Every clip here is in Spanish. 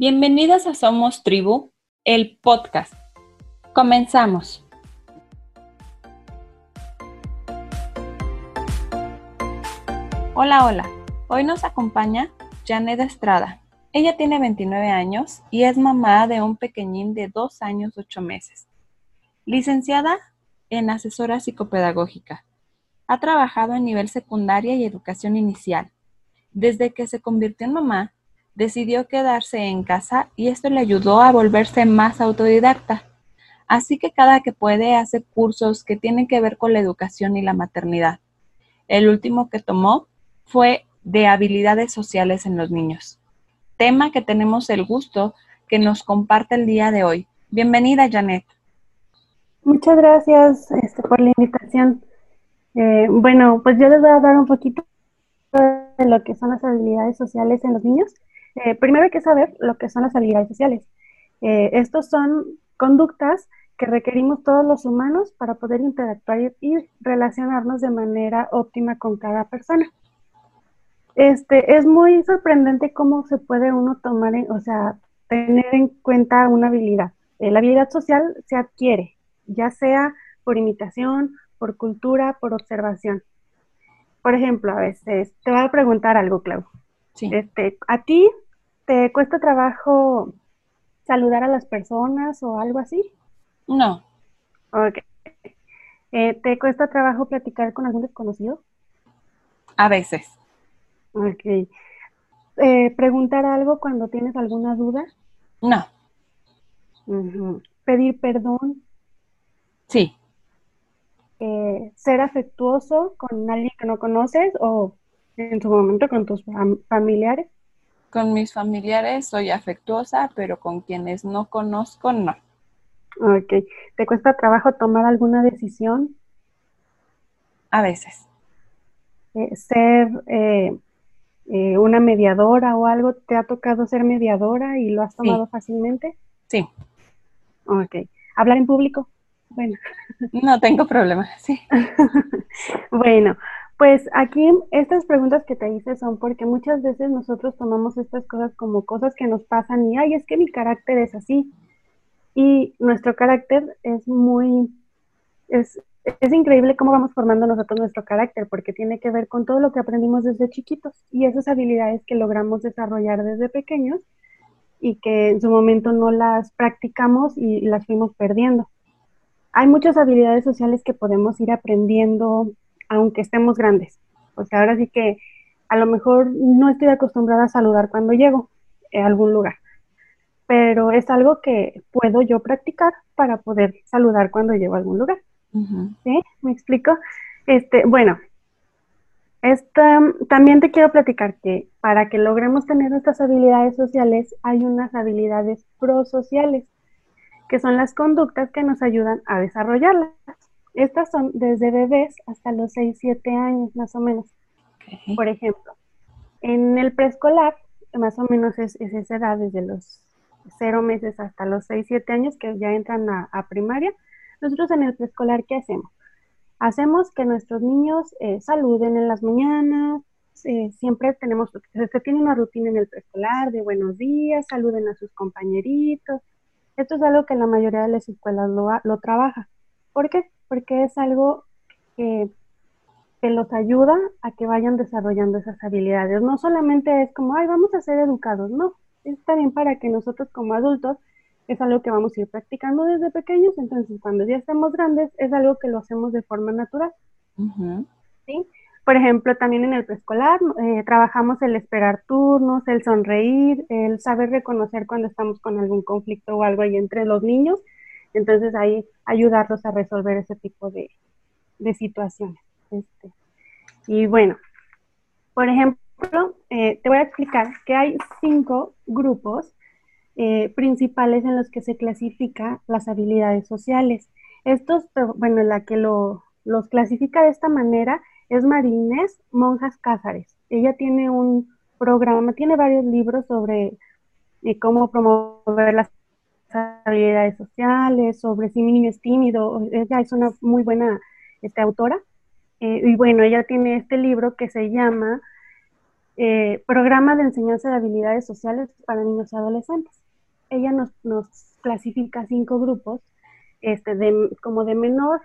Bienvenidas a Somos Tribu, el podcast. Comenzamos. Hola, hola. Hoy nos acompaña Janet Estrada. Ella tiene 29 años y es mamá de un pequeñín de 2 años 8 meses. Licenciada en asesora psicopedagógica. Ha trabajado en nivel secundaria y educación inicial. Desde que se convirtió en mamá, decidió quedarse en casa y esto le ayudó a volverse más autodidacta. Así que cada que puede hace cursos que tienen que ver con la educación y la maternidad. El último que tomó fue de habilidades sociales en los niños, tema que tenemos el gusto que nos comparte el día de hoy. Bienvenida, Janet. Muchas gracias este, por la invitación. Eh, bueno, pues yo les voy a dar un poquito de lo que son las habilidades sociales en los niños eh, primero hay que saber lo que son las habilidades sociales. Eh, estos son conductas que requerimos todos los humanos para poder interactuar y, relacionarnos de manera óptima con cada persona. Este, es muy sorprendente cómo se puede uno tomar, o sea, tener en cuenta una habilidad. Eh, la habilidad social se adquiere, ya sea por imitación, por cultura, por observación. Por ejemplo, a veces te voy a preguntar algo, Clau. Este, ¿A ti te cuesta trabajo saludar a las personas o algo así? No. Ok. Eh, ¿Te cuesta trabajo platicar con algún desconocido? A veces. Ok. Eh, ¿Preguntar algo cuando tienes alguna duda? No. ¿Pedir perdón? Sí. Eh, ¿Ser afectuoso con alguien que no conoces o en su momento con tus familiares? Con mis familiares soy afectuosa, pero con quienes no conozco, no. Ok. ¿Te cuesta trabajo tomar alguna decisión? A veces. Eh, ser eh, eh, una mediadora o algo, ¿te ha tocado ser mediadora y lo has tomado fácilmente? Sí. Ok. ¿Hablar en público? Bueno. No tengo problema, sí. bueno, pues aquí estas preguntas que te hice son porque muchas veces nosotros tomamos estas cosas como cosas que nos pasan y, ay, es que mi carácter es así. Y nuestro carácter es muy, es, es increíble cómo vamos formando nosotros nuestro carácter porque tiene que ver con todo lo que aprendimos desde chiquitos y esas habilidades que logramos desarrollar desde pequeños y que en su momento no las practicamos y las fuimos perdiendo. Hay muchas habilidades sociales que podemos ir aprendiendo aunque estemos grandes. O sea, ahora sí que a lo mejor no estoy acostumbrada a saludar cuando llego a algún lugar, pero es algo que puedo yo practicar para poder saludar cuando llego a algún lugar. ¿Sí? ¿Me explico? Este, bueno, esta, también te quiero platicar que para que logremos tener estas habilidades sociales hay unas habilidades prosociales, que son las conductas que nos ayudan a desarrollarlas. Estas son desde bebés hasta los 6, 7 años más o menos. Por ejemplo, en el preescolar, más o menos es, esa edad, desde los 0 meses hasta los 6, 7 años, que ya entran a, primaria. Nosotros en el preescolar, ¿qué hacemos? Hacemos que nuestros niños eh, saluden en las mañanas, eh, siempre tenemos, se tiene una rutina en el preescolar de buenos días, saluden a sus compañeritos. Esto es algo que la mayoría de las escuelas lo, lo trabaja. ¿Por qué? Porque es algo que, los ayuda a que vayan desarrollando esas habilidades. No solamente es como, ay, vamos a ser educados, no, está bien para que nosotros como adultos es algo que vamos a ir practicando desde pequeños, entonces cuando ya estemos grandes es algo que lo hacemos de forma natural. ¿sí? Por ejemplo, también en el preescolar eh, trabajamos el esperar turnos, el sonreír, el saber reconocer cuando estamos con algún conflicto o algo ahí entre los niños entonces ahí ayudarlos a resolver ese tipo de, situaciones. Este. Y bueno, por ejemplo, eh, te voy a explicar que hay cinco grupos eh, principales en los que se clasifica las habilidades sociales. Estos, bueno, la que lo, los clasifica de esta manera es Marines Monjas Cázares. Ella tiene un programa, tiene varios libros sobre eh, cómo promover las habilidades sociales, sobre si mi niño es tímido. Ella es una muy buena este, autora. Eh, y bueno, ella tiene este libro que se llama eh, programa de enseñanza de habilidades sociales para niños y adolescentes. Ella nos, nos clasifica cinco grupos, este, de, como de menor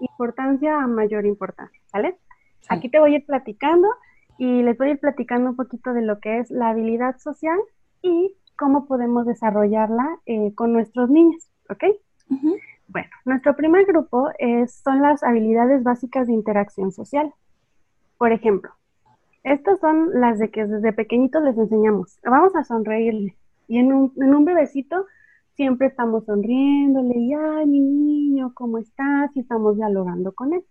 importancia a mayor importancia, ¿sale? Aquí te voy a ir platicando y les voy a ir platicando un poquito de lo que es la habilidad social y cómo podemos desarrollarla eh, con nuestros niños, ¿ok? Bueno, nuestro primer grupo es, son las habilidades básicas de interacción social. Por ejemplo, estas son las de que desde pequeñitos les enseñamos. Vamos a sonreírle. Y en un, en un bebecito siempre estamos sonriéndole y, ay, mi niño, ¿cómo estás? Y estamos dialogando con él.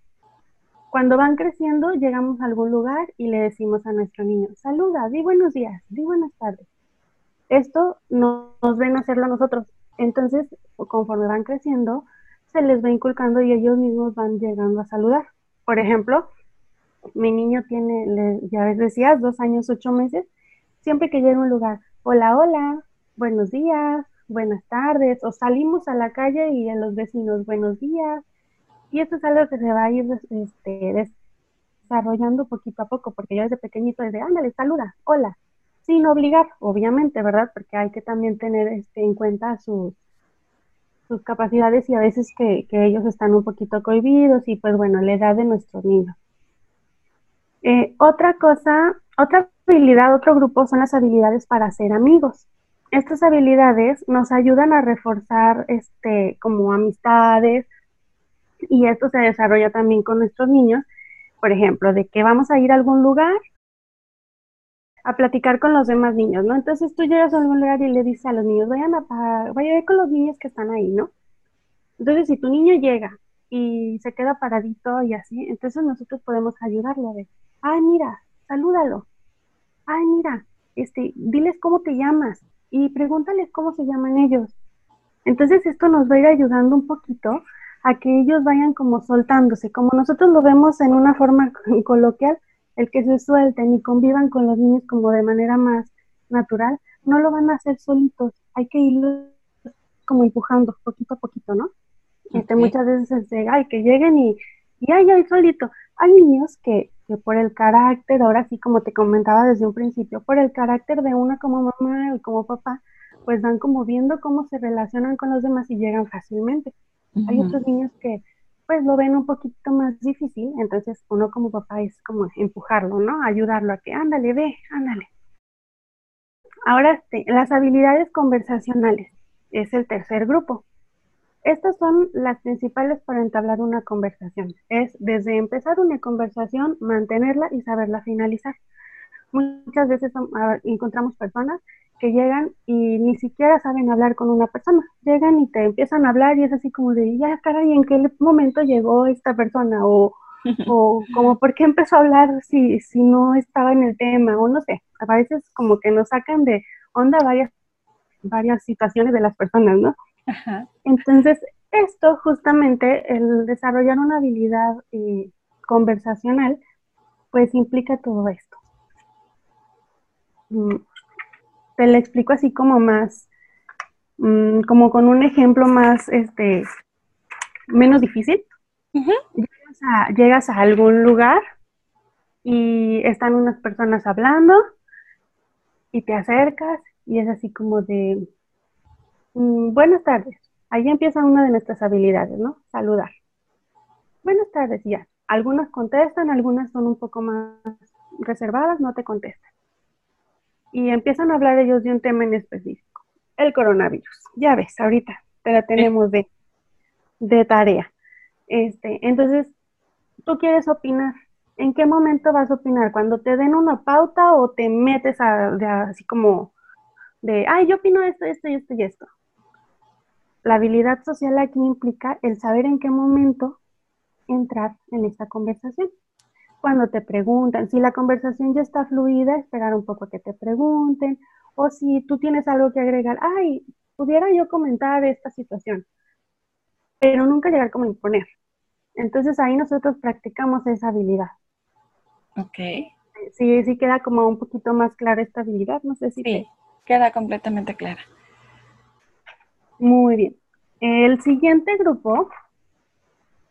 Cuando van creciendo, llegamos a algún lugar y le decimos a nuestro niño, saluda, di buenos días, di buenas tardes. Esto nos ven hacerlo a nosotros. Entonces, conforme van creciendo, se les va inculcando y ellos mismos van llegando a saludar. Por ejemplo, mi niño tiene, ya decías, dos años, ocho meses. Siempre que llega a un lugar, hola, hola, buenos días, buenas tardes, o salimos a la calle y a los vecinos, buenos días, y esto es algo que se va a ir este, desarrollando poquito a poco, porque yo desde pequeñito desde, ándale, saluda, hola, sin obligar, obviamente, ¿verdad? Porque hay que también tener este, en cuenta sus, sus capacidades y a veces que, ellos están un poquito cohibidos y pues bueno, la edad de nuestros niños. Eh, otra cosa, otra habilidad, otro grupo son las habilidades para ser amigos. Estas habilidades nos ayudan a reforzar este, como amistades, y esto se desarrolla también con nuestros niños, por ejemplo, de que vamos a ir a algún lugar a platicar con los demás niños, ¿no? Entonces tú llegas a algún lugar y le dices a los niños, vayan a, vaya a ver con los niños que están ahí, ¿no? Entonces si tu niño llega y se queda paradito y así, entonces nosotros podemos ayudarlo a ver, ay, mira, salúdalo, ay, mira, este, diles cómo te llamas y pregúntales cómo se llaman ellos. Entonces esto nos va a ir ayudando un poquito a que ellos vayan como soltándose, como nosotros lo vemos en una forma coloquial, el que se suelten y convivan con los niños como de manera más natural, no lo van a hacer solitos, hay que irlos como empujando poquito a poquito, ¿no? Este, muchas veces se ay, que lleguen y, y ay, ay, solito. Hay niños que, que por el carácter, ahora sí, como te comentaba desde un principio, por el carácter de una como mamá y como papá, pues van como viendo cómo se relacionan con los demás y llegan fácilmente. Hay otros niños que pues lo ven un poquito más difícil, entonces uno como papá es como empujarlo, ¿no? Ayudarlo a que, ándale, ve, ándale. Ahora, este, las habilidades conversacionales es el tercer grupo. Estas son las principales para entablar una conversación. Es desde empezar una conversación, mantenerla y saberla finalizar. Muchas veces encontramos personas que llegan y ni siquiera saben hablar con una persona. Llegan y te empiezan a hablar y es así como de, ya, caray, ¿en qué momento llegó esta persona? O, o como, ¿por qué empezó a hablar si, si no estaba en el tema? O no sé, a veces como que nos sacan de onda varias, varias situaciones de las personas, ¿no? Entonces, esto justamente, el desarrollar una habilidad eh, conversacional, pues implica todo esto. Mm, te lo explico así como más, mm, como con un ejemplo más, este, menos difícil. llegas, a, algún lugar y están unas personas hablando y te acercas y es así como de, mm, buenas tardes. Ahí empieza una de nuestras habilidades, ¿no? Saludar. Buenas tardes, ya. Algunas contestan, algunas son un poco más reservadas, no te contestan y empiezan a hablar ellos de un tema en específico, el coronavirus. Ya ves, ahorita te la tenemos de, de tarea. Este, entonces, tú quieres opinar. ¿En qué momento vas a opinar? ¿Cuando te den una pauta o te metes a, así como de, ay, yo opino esto, esto y esto y esto? La habilidad social aquí implica el saber en qué momento entrar en esta conversación cuando te preguntan. Si la conversación ya está fluida, esperar un poco a que te pregunten. O si tú tienes algo que agregar, ay, pudiera yo comentar esta situación, pero nunca llegar como imponer. Entonces ahí nosotros practicamos esa habilidad. Ok. Sí, sí queda como un poquito más clara esta habilidad, no sé si. Sí, queda completamente clara. Muy bien. El siguiente grupo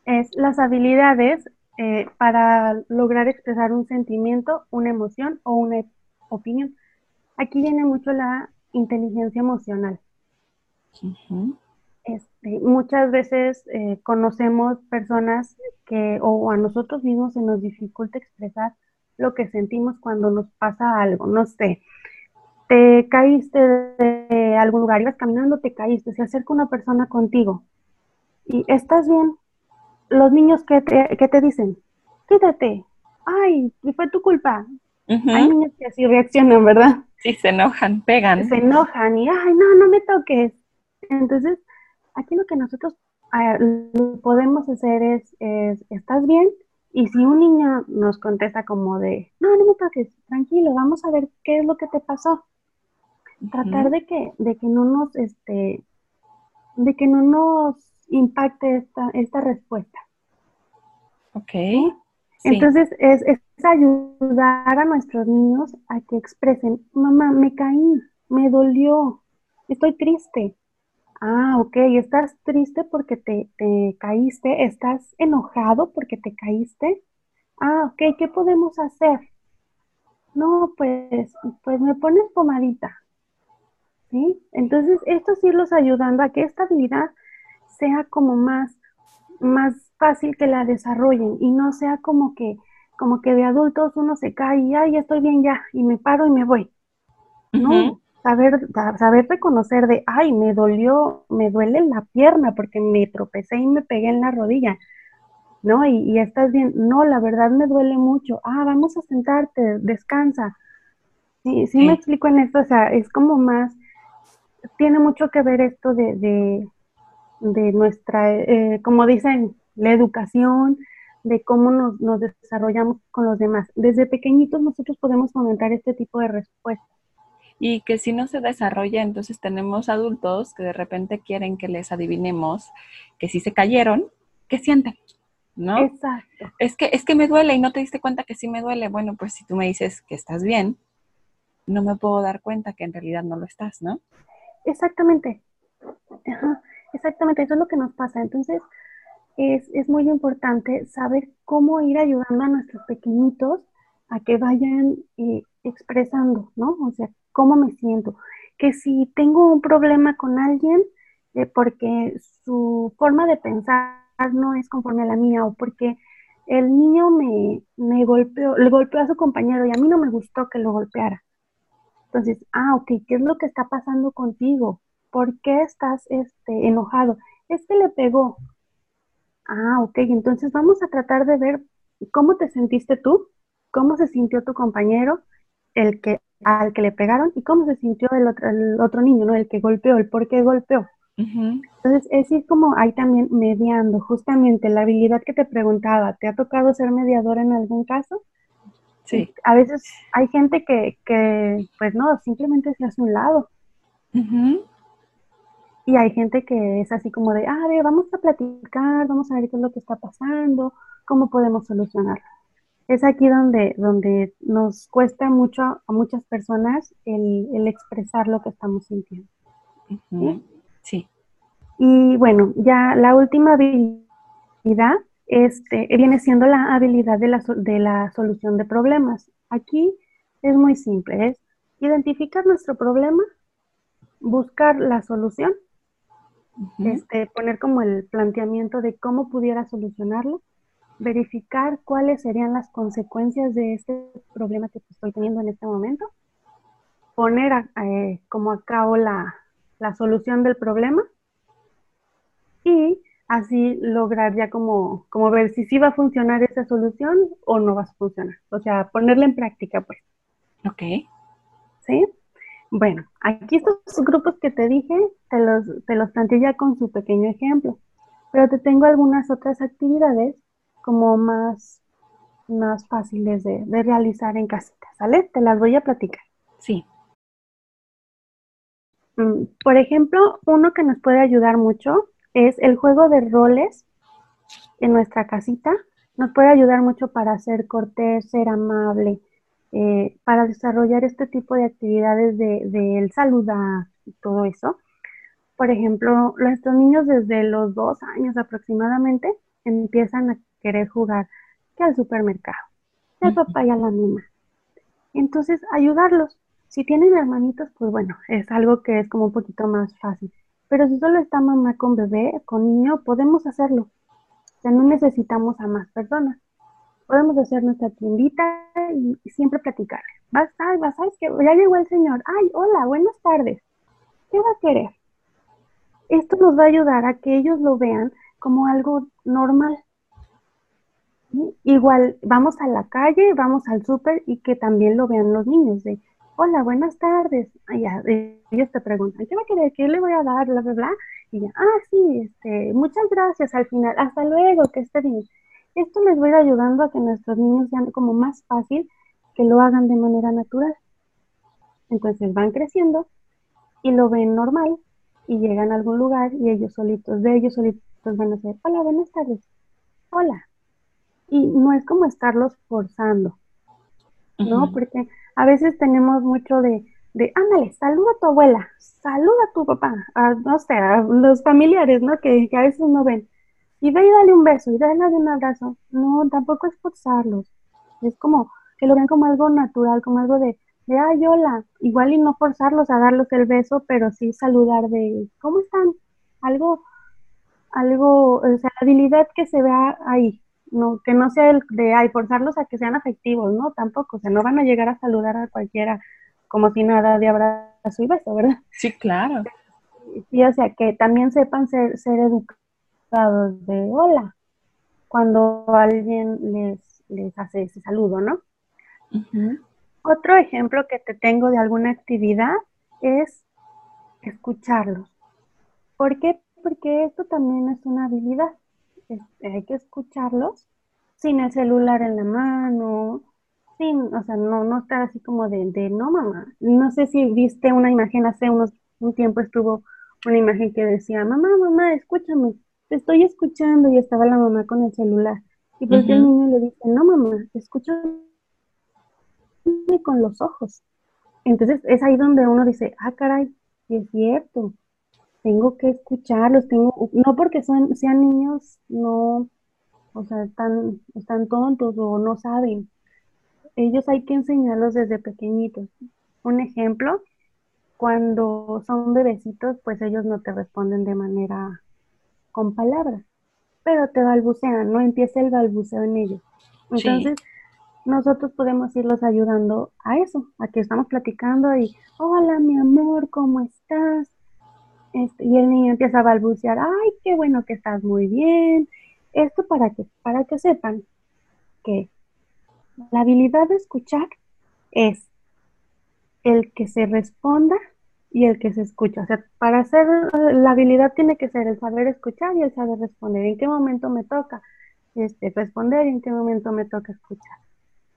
es las habilidades eh, para lograr expresar un sentimiento, una emoción o una opinión. Aquí viene mucho la inteligencia emocional. Este, muchas veces eh, conocemos personas que o a nosotros mismos se nos dificulta expresar lo que sentimos cuando nos pasa algo. No sé, te caíste de algún lugar, ibas caminando, te caíste, se acerca una persona contigo y estás bien. Los niños, ¿qué te, qué te dicen? Quítate. Ay, fue tu culpa. Hay niños que así reaccionan, ¿verdad? Sí, se enojan, pegan. Se enojan y, ay, no, no me toques. Entonces, aquí lo que nosotros podemos hacer es, ¿estás bien? Y si un niño nos contesta como de, no, no me toques, tranquilo, vamos a ver qué es lo que te pasó. Tratar de que, de que no nos, este, de que no nos impacte esta, esta respuesta. Ok. Entonces, es, es ayudar a nuestros niños a que expresen, mamá, me caí, me dolió, estoy triste. Ah, ok, estás triste porque te, te caíste, estás enojado porque te caíste. Ah, ok, ¿qué podemos hacer? No, pues, pues me pones pomadita. ¿Sí? Entonces, esto sí los ayudando a que esta habilidad sea como más, más fácil que la desarrollen y no sea como que, como que de adultos uno se cae y, ay, estoy bien ya, y me paro y me voy. No, saber, saber reconocer de, ay, me dolió, me duele la pierna porque me tropecé y me pegué en la rodilla, ¿no? Y, estás bien, no, la verdad me duele mucho, ah, vamos a sentarte, descansa. Sí, sí, me explico en esto, o sea, es como más, tiene mucho que ver esto de, de, de nuestra, eh, como dicen, la educación, de cómo nos, nos desarrollamos con los demás. Desde pequeñitos nosotros podemos fomentar este tipo de respuestas y que si no se desarrolla, entonces tenemos adultos que de repente quieren que les adivinemos que si se cayeron, ¿qué sienten? ¿No? Exacto. Es que, es que me duele y no te diste cuenta que sí me duele. Bueno, pues si tú me dices que estás bien, no me puedo dar cuenta que en realidad no lo estás, ¿no? Exactamente. Exactamente, eso es lo que nos pasa. Entonces, es, es muy importante saber cómo ir ayudando a nuestros pequeñitos a que vayan eh, expresando, ¿no? O sea, cómo me siento. Que si tengo un problema con alguien, eh, porque su forma de pensar no es conforme a la mía, o porque el niño me, me golpeó, le golpeó a su compañero y a mí no me gustó que lo golpeara. Entonces, ah, ok, ¿qué es lo que está pasando contigo? ¿Por qué estás este, enojado? Es que le pegó. Ah, ok, entonces vamos a tratar de ver cómo te sentiste tú, cómo se sintió tu compañero, el que al que le pegaron y cómo se sintió el otro, el otro niño, ¿no? El que golpeó, el por qué golpeó. Entonces, es ir como ahí también mediando, justamente la habilidad que te preguntaba, ¿te ha tocado ser mediadora en algún caso? Sí. A veces hay gente que, que pues no, simplemente se hace un lado. Y hay gente que es así como de, ah, a ver, vamos a platicar, vamos a ver qué es lo que está pasando, cómo podemos solucionarlo es aquí donde, donde nos cuesta mucho a muchas personas el, expresar lo que estamos sintiendo. ¿Sí? Y bueno, ya la última habilidad este, viene siendo la habilidad de la, de la solución de problemas. Aquí es muy simple, es identificar nuestro problema, buscar la solución, este, poner como el planteamiento de cómo pudiera solucionarlo verificar cuáles serían las consecuencias de este problema que estoy teniendo en este momento, poner eh, como a cabo la, solución del problema y así lograr ya como, como ver si sí va a funcionar esa solución o no va a funcionar. O sea, ponerla en práctica, pues. Ok. ¿Sí? Bueno, aquí estos grupos que te dije, te los, te los planteé ya con su pequeño ejemplo, pero te tengo algunas otras actividades como más, más fáciles de, realizar en casita, ¿sale? Te las voy a platicar. Sí. Mm, por ejemplo, uno que nos puede ayudar mucho es el juego de roles en nuestra casita. Nos puede ayudar mucho para ser cortés, ser amable, eh, para desarrollar este tipo de actividades del de, saludar y todo eso. Por ejemplo, nuestros niños desde los dos años aproximadamente empiezan a querer jugar que al supermercado, el papá y a la mamá. Entonces, ayudarlos. Si tienen hermanitos, pues bueno, es algo que es como un poquito más fácil. Pero si solo está mamá con bebé, con niño, podemos hacerlo. O sea, no necesitamos a más personas. Podemos hacer nuestra tiendita y, siempre platicar. Vas, ay, vas, ¿sabes que Ya llegó el señor. Ay, hola, buenas tardes. ¿Qué va a querer? Esto nos va a ayudar a que ellos lo vean como algo normal. Igual, vamos a la calle, vamos al súper y que también lo vean los niños de, hola, buenas tardes. ya, ellos te preguntan, ¿qué va a querer? ¿Qué le voy a dar? Bla, bla, bla. Y ya, ah, sí, este, muchas gracias al final, hasta luego, que esté bien. Esto les va a ir ayudando a que nuestros niños sean como más fácil que lo hagan de manera natural. Entonces van creciendo y lo ven normal y llegan a algún lugar y ellos solitos, de ellos solitos van a decir, hola, buenas tardes, hola, y no es como estarlos forzando, ¿no? Porque a veces tenemos mucho de, de, ándale, saluda a tu abuela, saluda a tu papá, a, no sé, a los familiares, ¿no? Que, a veces no ven. Y ve y dale un beso, y dale un abrazo. No, tampoco es forzarlos. Es como que lo ven como algo natural, como algo de, de, ay, hola. Igual y no forzarlos a darles el beso, pero sí saludar de, ¿cómo están? Algo, algo, o sea, la habilidad que se vea ahí, no, que no sea el de ay, forzarlos a que sean afectivos, ¿no? Tampoco, o sea, no van a llegar a saludar a cualquiera como si nada de abrazo y beso, ¿verdad? Sí, claro. Sí, o sea, que también sepan ser, ser educados de hola cuando alguien les, les hace ese saludo, ¿no? Otro ejemplo que te tengo de alguna actividad es escucharlos. ¿Por qué? Porque esto también es una habilidad hay que escucharlos sin el celular en la mano, sin, o sea, no, no estar así como de, de, no mamá. No sé si viste una imagen hace unos, un tiempo estuvo una imagen que decía, mamá, mamá, escúchame, te estoy escuchando y estaba la mamá con el celular. Y porque el niño le dice, no mamá, escúchame con los ojos. Entonces es ahí donde uno dice, ah, caray, es cierto, tengo que escucharlos, tengo, no porque son, sean niños, no, o sea, están, están tontos o no saben. Ellos hay que enseñarlos desde pequeñitos. Un ejemplo, cuando son bebecitos, pues ellos no te responden de manera con palabras, pero te balbucean, no empieza el balbuceo en ellos. Entonces, nosotros podemos irlos ayudando a eso, a que estamos platicando y, hola mi amor, ¿cómo estás? Este, y el niño empieza a balbucear, ay, qué bueno que estás muy bien. Esto para que, para que sepan que la habilidad de escuchar es el que se responda y el que se escucha. O sea, para hacer la habilidad tiene que ser el saber escuchar y el saber responder. ¿En qué momento me toca este, responder y en qué momento me toca escuchar?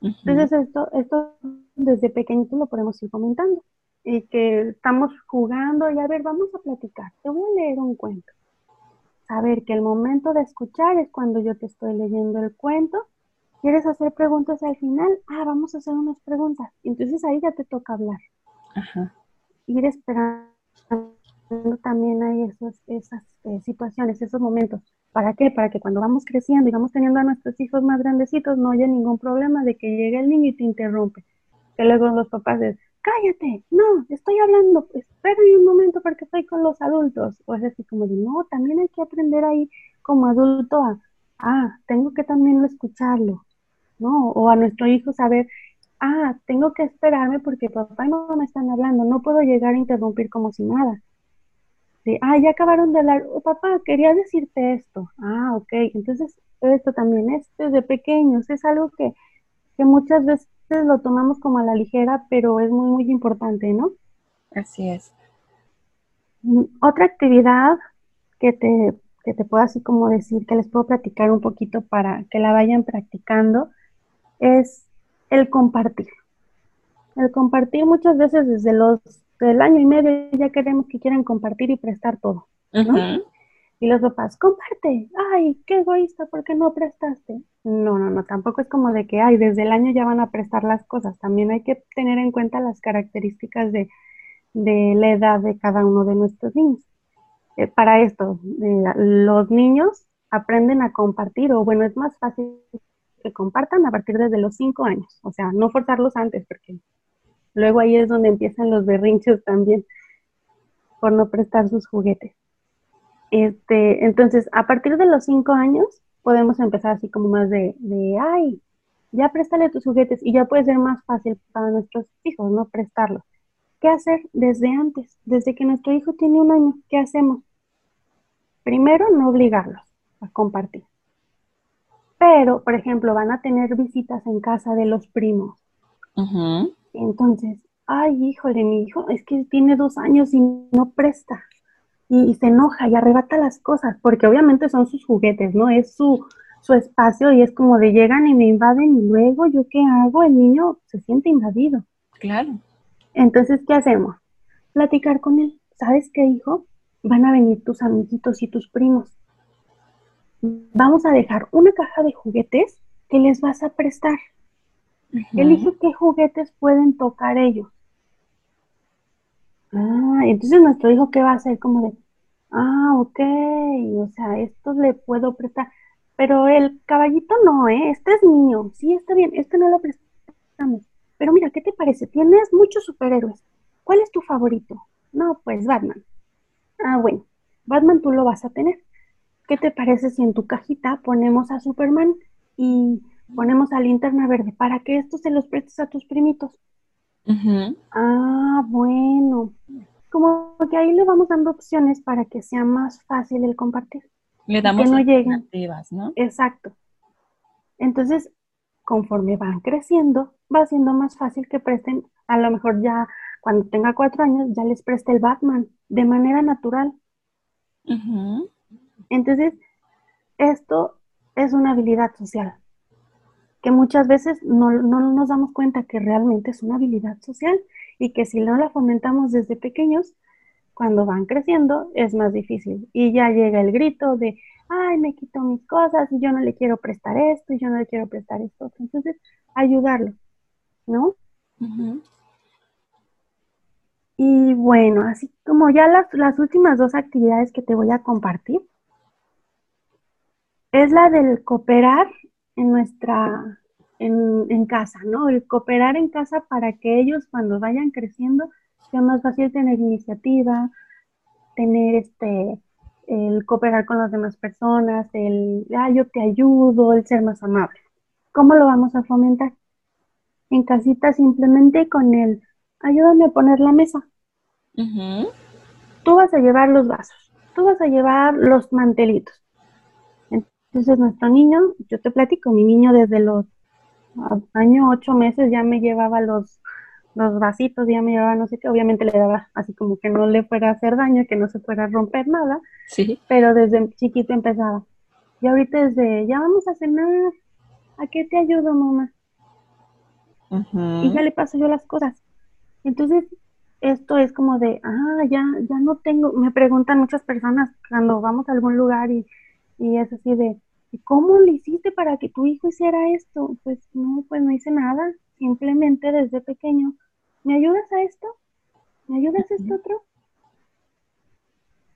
Entonces esto, esto desde pequeñito lo podemos ir comentando y que estamos jugando y a ver, vamos a platicar, te voy a leer un cuento. Saber que el momento de escuchar es cuando yo te estoy leyendo el cuento. ¿Quieres hacer preguntas al final? Ah, vamos a hacer unas preguntas. Entonces ahí ya te toca hablar. Ajá. Ir esperando también hay esos, esas eh, situaciones, esos momentos. ¿Para qué? Para que cuando vamos creciendo y vamos teniendo a nuestros hijos más grandecitos no haya ningún problema de que llegue el niño y te interrumpe. Que luego los papás dicen, cállate, no, estoy hablando, espérame un momento porque estoy con los adultos. O es así como de, no, también hay que aprender ahí como adulto a, ah, tengo que también escucharlo, ¿no? O a nuestro hijo saber, ah, tengo que esperarme porque papá y mamá me están hablando, no puedo llegar a interrumpir como si nada. De, ah, ya acabaron de hablar, oh, papá, quería decirte esto. Ah, ok, entonces esto también es desde pequeños, es algo que, que muchas veces lo tomamos como a la ligera, pero es muy, muy importante, ¿no? Así es. Mm, otra actividad que te, que te puedo así como decir, que les puedo platicar un poquito para que la vayan practicando, es el compartir. El compartir muchas veces desde los del año y medio ya queremos que quieran compartir y prestar todo. ¿no? Y los papás, comparte, ay, qué egoísta, ¿por qué no prestaste? No, no, no, tampoco es como de que, ay, desde el año ya van a prestar las cosas, también hay que tener en cuenta las características de, la edad de cada uno de nuestros niños. Eh, para esto, los niños aprenden a compartir, o bueno, es más fácil que compartan a partir de los cinco años, o sea, no forzarlos antes, porque luego ahí es donde empiezan los berrinches también por no prestar sus juguetes. Este, entonces, a partir de los cinco años, podemos empezar así como más de, de, ay, ya préstale tus juguetes y ya puede ser más fácil para nuestros hijos, ¿no? Prestarlos. ¿Qué hacer desde antes? Desde que nuestro hijo tiene un año, ¿qué hacemos? Primero, no obligarlos a compartir. Pero, por ejemplo, van a tener visitas en casa de los primos. Entonces, ay, híjole, mi hijo es que tiene dos años y no presta. Y, se enoja y arrebata las cosas, porque obviamente son sus juguetes, ¿no? Es su, su espacio y es como de llegan y me invaden y luego yo qué hago, el niño se siente invadido. Claro. Entonces, ¿qué hacemos? Platicar con él. ¿Sabes qué, hijo? Van a venir tus amiguitos y tus primos. Vamos a dejar una caja de juguetes que les vas a prestar. Elige qué juguetes pueden tocar ellos. Ah, entonces nuestro hijo, ¿qué va a hacer? Como de, ah, ok, o sea, estos le puedo prestar. Pero el caballito no, ¿eh? Este es mío. Sí, está bien, este no lo prestamos. Pero mira, ¿qué te parece? Tienes muchos superhéroes. ¿Cuál es tu favorito? No, pues Batman. Ah, bueno, Batman tú lo vas a tener. ¿Qué te parece si en tu cajita ponemos a Superman y ponemos a Linterna Verde para que esto se los prestes a tus primitos? Ah, bueno. Como que ahí le vamos dando opciones para que sea más fácil el compartir. Le damos que no alternativas, ¿no? Exacto. Entonces, conforme van creciendo, va siendo más fácil que presten, a lo mejor ya cuando tenga cuatro años, ya les preste el Batman de manera natural. Entonces, esto es una habilidad social, que muchas veces no, no, nos damos cuenta que realmente es una habilidad social y que si no la fomentamos desde pequeños, cuando van creciendo es más difícil. Y ya llega el grito de, ay, me quito mis cosas y yo no le quiero prestar esto y yo no le quiero prestar esto. Entonces, ayudarlo, ¿no? Y bueno, así como ya las, las últimas dos actividades que te voy a compartir, es la del cooperar en nuestra, en, en, casa, ¿no? El cooperar en casa para que ellos cuando vayan creciendo sea más fácil tener iniciativa, tener este, el cooperar con las demás personas, el, ah, yo te ayudo, el ser más amable. ¿Cómo lo vamos a fomentar? En casita simplemente con el, ayúdame a poner la mesa. Tú vas a llevar los vasos, tú vas a llevar los mantelitos. Entonces nuestro niño, yo te platico, mi niño desde los años ocho meses ya me llevaba los, los vasitos, ya me llevaba no sé qué, obviamente le daba así como que no le fuera a hacer daño, que no se fuera a romper nada, sí. pero desde chiquito empezaba. Y ahorita desde, ya vamos a cenar, ¿a qué te ayudo, mamá? Y ya le paso yo las cosas. Entonces, esto es como de, ah, ya, ya no tengo, me preguntan muchas personas cuando vamos a algún lugar y, y es así de, ¿cómo le hiciste para que tu hijo hiciera esto? Pues no, pues no hice nada, simplemente desde pequeño, ¿me ayudas a esto? ¿Me ayudas a esto otro?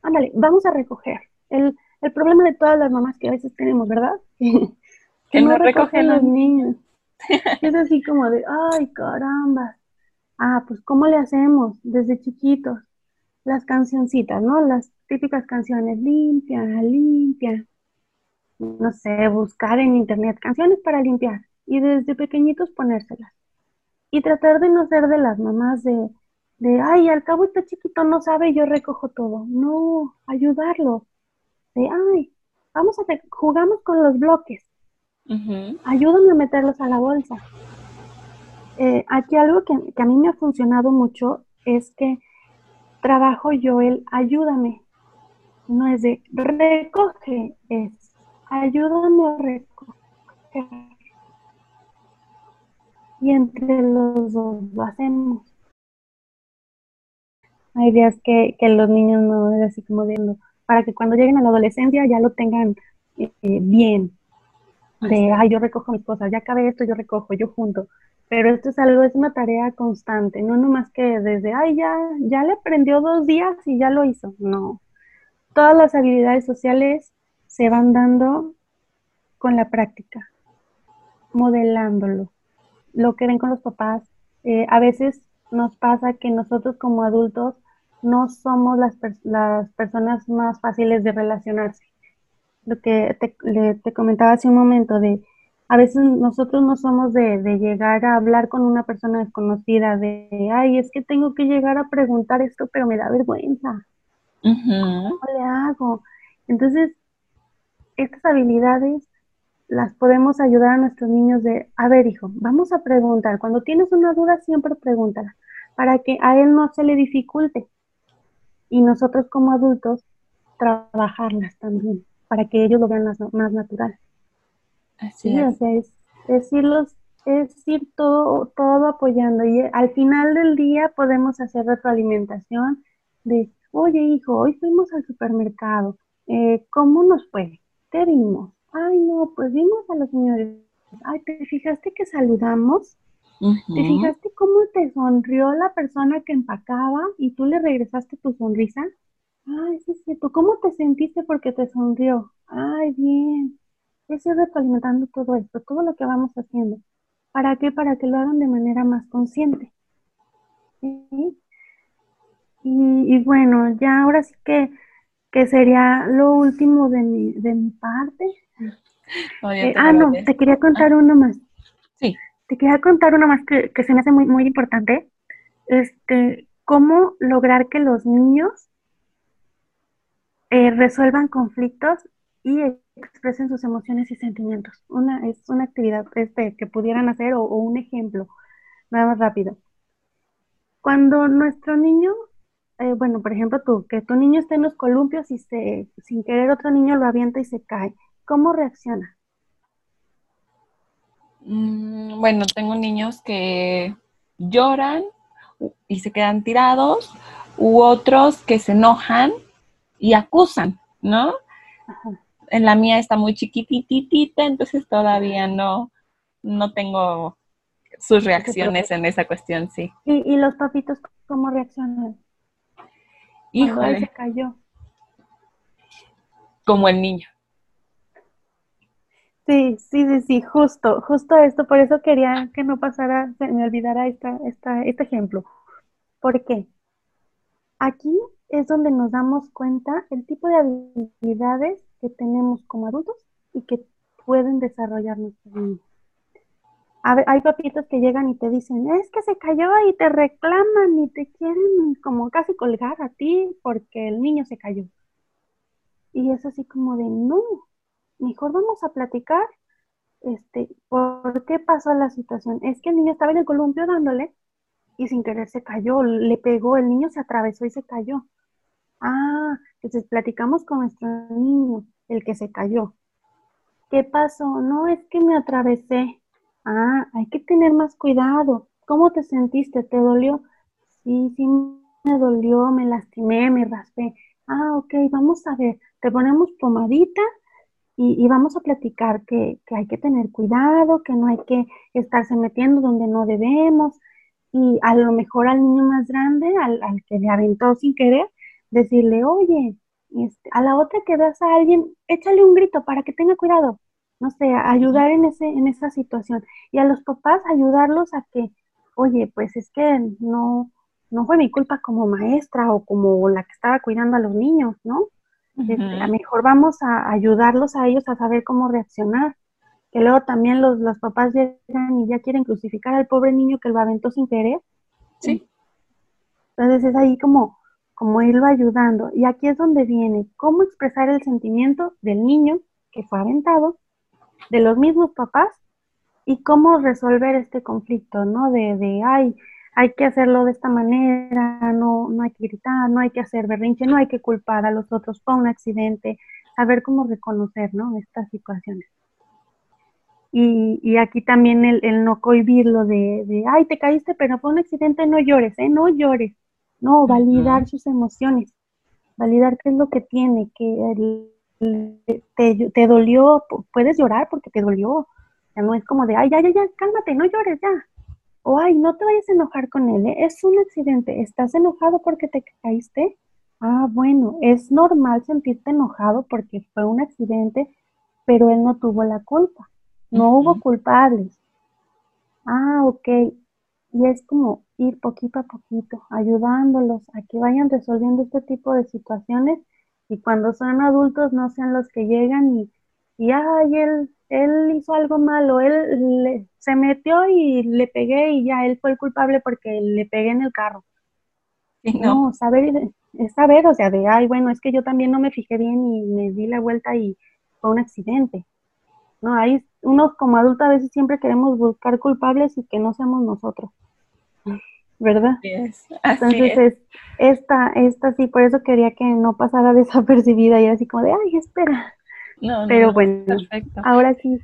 Ándale, vamos a recoger. El, el problema de todas las mamás que a veces tenemos, ¿verdad? que, no, recogen los niños. es así como de, ay, caramba, Ah, pues ¿cómo le hacemos desde chiquitos? Las cancioncitas, ¿no? Las típicas canciones, limpia, limpia. No sé, buscar en internet canciones para limpiar y desde pequeñitos ponérselas. Y tratar de no ser de las mamás de, de ay, al cabo está chiquito, no sabe, yo recojo todo. No, ayudarlo. De, ay, vamos a, jugamos con los bloques. Ayúdame a meterlos a la bolsa. Eh, aquí algo que, a mí me ha funcionado mucho es que trabajo yo el ayúdame. No es de recoge, es ayúdame a recoger. Y entre los dos lo hacemos. Hay días que, los niños no es así como viendo, para que cuando lleguen a la adolescencia ya lo tengan eh, bien. De, ay, yo recojo mis cosas, ya cabe esto, yo recojo, yo junto. Pero esto es algo, es una tarea constante, no nomás que desde, ay, ya, ya le aprendió dos días y ya lo hizo. No. Todas las habilidades sociales se van dando con la práctica. modelándolo. Lo que ven con los papás. Eh, a veces nos pasa que nosotros como adultos no somos las, las personas más fáciles de relacionarse. Lo que te, te, comentaba hace un momento de, a veces nosotros no somos de, de, llegar a hablar con una persona desconocida, de, ay, es que tengo que llegar a preguntar esto, pero me da vergüenza. ¿Cómo le hago? Entonces, estas habilidades las podemos ayudar a nuestros niños de, a ver, hijo, vamos a preguntar. Cuando tienes una duda, siempre pregúntala, para que a él no se le dificulte. Y nosotros como adultos, trabajarlas también, para que ellos lo vean más, natural. Así es. es, es, irlos, es ir todo, todo apoyando. Y al final del día podemos hacer retroalimentación de, oye, hijo, hoy fuimos al supermercado. Eh, ¿Cómo nos fue? ¿Qué vimos? Ay, no, pues vimos a los señores. Ay, ¿te fijaste que saludamos? ¿Te fijaste cómo te sonrió la persona que empacaba y tú le regresaste tu sonrisa? Ay, sí, sí, ¿tú cómo te sentiste porque te sonrió? Ay, bien. Es ir retroalimentando todo esto, todo lo que vamos haciendo. ¿Para qué? Para que lo hagan de manera más consciente. ¿Sí? Y, y, bueno, ya ahora sí que, que sería lo último de mi, de mi parte. Eh, ah, no, te quería contar ah. uno más. Sí. Te quería contar uno más que, se me hace muy, muy importante. Este, cómo lograr que los niños eh, resuelvan conflictos y expresen sus emociones y sentimientos. Una, es una actividad este, que pudieran hacer o, o un ejemplo, nada más rápido. Cuando nuestro niño eh, bueno, por ejemplo, tú, que tu niño está en los columpios y se, sin querer otro niño lo avienta y se cae. ¿Cómo reacciona? Mm, bueno, tengo niños que lloran y se quedan tirados, u otros que se enojan y acusan, ¿no? En la mía está muy chiquititita, entonces todavía no, no tengo sus reacciones en esa cuestión, sí. ¿Y, y los papitos cómo reaccionan? Híjole. se cayó. Como el niño. Sí, sí, sí, sí, justo, justo esto, por eso quería que no pasara, se me olvidara esta, esta, este ejemplo. ¿Por qué? Aquí es donde nos damos cuenta el tipo de habilidades que tenemos como adultos y que pueden desarrollar nuestros niños hay papitos que llegan y te dicen, es que se cayó y te reclaman y te quieren como casi colgar a ti porque el niño se cayó. Y es así como de, no, mejor vamos a platicar, este, ¿por qué pasó la situación? Es que el niño estaba en el columpio dándole y sin querer se cayó, le pegó, el niño se atravesó y se cayó. Ah, entonces platicamos con nuestro niño, el que se cayó. ¿Qué pasó? No, es que me atravesé. Ah, hay que tener más cuidado. ¿Cómo te sentiste? ¿Te dolió? Sí, sí, me dolió, me lastimé, me raspé. Ah, ok, vamos a ver. Te ponemos pomadita y, vamos a platicar que, hay que tener cuidado, que no hay que estarse metiendo donde no debemos. Y a lo mejor al niño más grande, al, que le aventó sin querer, decirle, oye, este, a la otra que veas a alguien, échale un grito para que tenga cuidado no sé, ayudar en, ese, en esa situación. Y a los papás ayudarlos a que, oye, pues es que no, no fue mi culpa como maestra o como la que estaba cuidando a los niños, ¿no? Este, a lo mejor vamos a ayudarlos a ellos a saber cómo reaccionar. Que luego también los, los papás llegan y ya quieren crucificar al pobre niño que lo aventó sin querer. Sí. Entonces es ahí como, como irlo ayudando. Y aquí es donde viene cómo expresar el sentimiento del niño que fue aventado de los mismos papás y cómo resolver este conflicto, ¿no? De, de ay, hay que hacerlo de esta manera, no, no hay que gritar, no hay que hacer berrinche, no hay que culpar a los otros por un accidente, saber cómo reconocer, ¿no? Estas situaciones. Y, y aquí también el, el, no cohibirlo de, de, ay, te caíste, pero fue un accidente, no llores, ¿eh? No llores. No, validar sus emociones, validar qué es lo que tiene, que el, te, te dolió, puedes llorar porque te dolió. Ya no es como de, ay, ya, ya, ya, cálmate, no llores ya. O, ay, no te vayas a enojar con él, ¿eh? es un accidente. ¿Estás enojado porque te caíste? Ah, bueno, es normal sentirte enojado porque fue un accidente, pero él no tuvo la culpa. no hubo culpables. Ah, ok. Y es como ir poquito a poquito, ayudándolos a que vayan resolviendo este tipo de situaciones y cuando son adultos no sean los que llegan y, y ay, él, él hizo algo malo, él se metió y le pegué y ya él fue el culpable porque le pegué en el carro. no. saber, es saber, o sea, de, ay, bueno, es que yo también no me fijé bien y me di la vuelta y fue un accidente. No, hay unos como adultos a veces siempre queremos buscar culpables y que no seamos nosotros. ¿Verdad? Entonces es. esta, esta sí, por eso quería que no pasara desapercibida y así como de, ay, espera. No, Pero bueno, perfecto. ahora sí.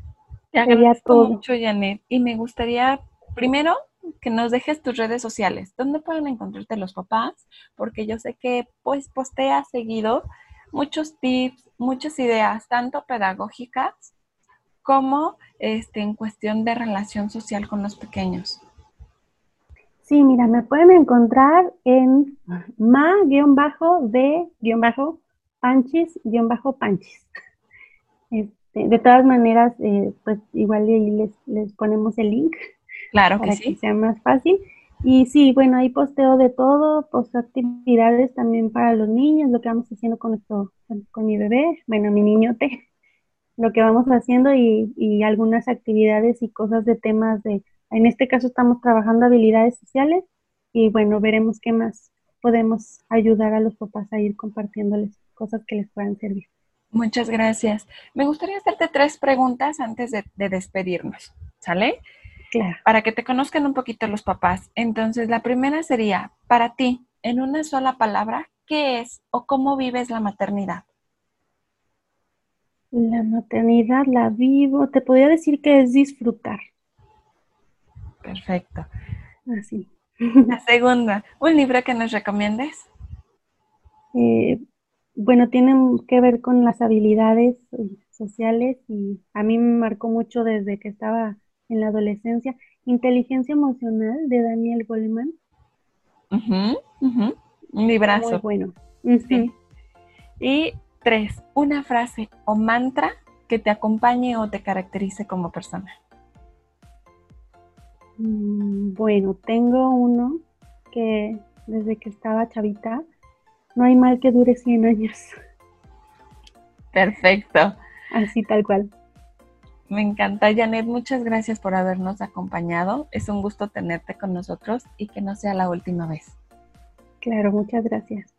Te agradezco todo. mucho, Janet. Y me gustaría, primero, que nos dejes tus redes sociales. ¿Dónde pueden encontrarte los papás? Porque yo sé que pues posteas seguido muchos tips, muchas ideas, tanto pedagógicas como este, en cuestión de relación social con los pequeños. Sí, mira, me pueden encontrar en ma-de-panchis-panchis. Este, de todas maneras, eh, pues igual ahí les, les ponemos el link. Claro que para que sea más fácil. Y sí, bueno, ahí posteo de todo, posteo actividades también para los niños, lo que vamos haciendo con nuestro, con mi bebé, bueno, mi niñote, lo que vamos haciendo y, y algunas actividades y cosas de temas de en este caso estamos trabajando habilidades sociales y bueno, veremos qué más podemos ayudar a los papás a ir compartiéndoles cosas que les puedan servir. Muchas gracias. Me gustaría hacerte tres preguntas antes de, despedirnos, ¿sale? Claro. Para que te conozcan un poquito los papás. Entonces, la primera sería, para ti, en una sola palabra, ¿qué es o cómo vives la maternidad? La maternidad la vivo, te podría decir que es disfrutar. Perfecto. Así. La segunda, ¿un libro que nos recomiendes? Eh, bueno, tienen que ver con las habilidades sociales y a mí me marcó mucho desde que estaba en la adolescencia. Inteligencia emocional de Daniel Goleman. Un librazo. Muy bueno. Y tres, una frase o mantra que te acompañe o te caracterice como persona. Mm, bueno, tengo uno que desde que estaba chavita, no hay mal que dure 100 años. Perfecto. Así tal cual. Me encanta, Janet. Muchas gracias por habernos acompañado. Es un gusto tenerte con nosotros y que no sea la última vez. Claro, muchas gracias.